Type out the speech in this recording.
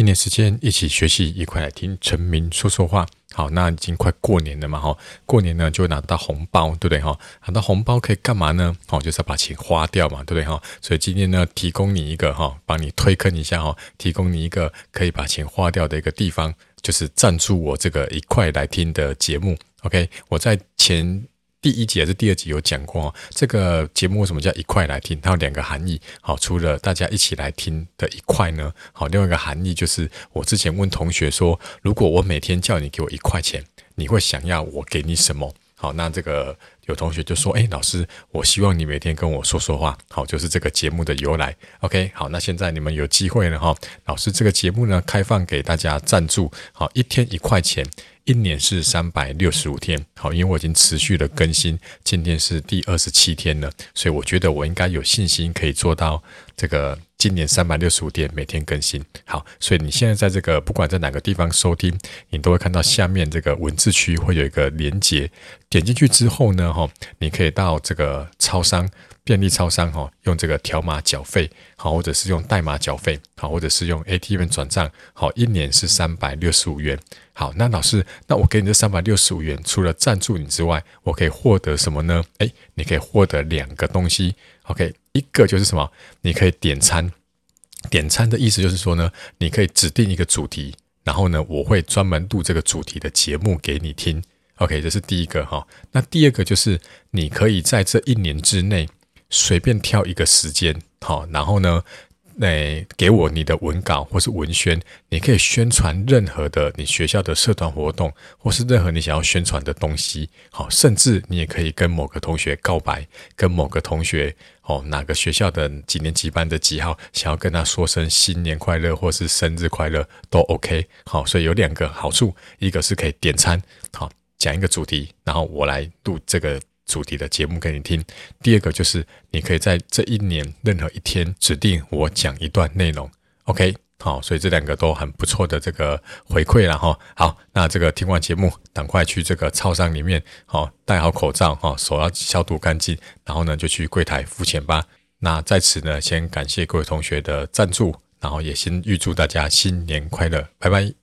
一年时间一起学习，一块来听陈明说说话。好，那已经快过年了嘛，哈，过年呢就会拿到红包，对不对，哈？拿到红包可以干嘛呢？哦，就是要把钱花掉嘛，对不对，哈？所以今天呢，提供你一个哈，帮你推坑一下哈，提供你一个可以把钱花掉的一个地方，就是赞助我这个一块来听的节目。OK，我在前。第一集还是第二集有讲过，这个节目为什么叫一块来听？它有两个含义。好，除了大家一起来听的一块呢，好，另外一个含义就是我之前问同学说，如果我每天叫你给我一块钱，你会想要我给你什么？好，那这个有同学就说，哎，老师，我希望你每天跟我说说话。好，就是这个节目的由来。OK，好，那现在你们有机会了哈，老师这个节目呢，开放给大家赞助，好，一天一块钱。一年是三百六十五天，好，因为我已经持续的更新，今天是第二十七天了，所以我觉得我应该有信心可以做到这个今年三百六十五天每天更新。好，所以你现在在这个不管在哪个地方收听，你都会看到下面这个文字区会有一个连接，点进去之后呢，哈，你可以到这个超商。便利超商哈，用这个条码缴费好，或者是用代码缴费好，或者是用 ATM 转账好，一年是三百六十五元。好，那老师，那我给你这三百六十五元，除了赞助你之外，我可以获得什么呢？诶，你可以获得两个东西。OK，一个就是什么？你可以点餐。点餐的意思就是说呢，你可以指定一个主题，然后呢，我会专门录这个主题的节目给你听。OK，这是第一个哈。那第二个就是你可以在这一年之内。随便挑一个时间，好，然后呢，那，给我你的文稿或是文宣，你可以宣传任何的你学校的社团活动，或是任何你想要宣传的东西，好，甚至你也可以跟某个同学告白，跟某个同学，哦，哪个学校的几年级班的几号，想要跟他说声新年快乐或是生日快乐都 OK，好，所以有两个好处，一个是可以点餐，好，讲一个主题，然后我来录这个。主题的节目给你听。第二个就是，你可以在这一年任何一天指定我讲一段内容。OK，好，所以这两个都很不错的这个回馈了哈。好，那这个听完节目，赶快去这个超商里面，好，戴好口罩哈，手要消毒干净，然后呢就去柜台付钱吧。那在此呢，先感谢各位同学的赞助，然后也先预祝大家新年快乐，拜拜。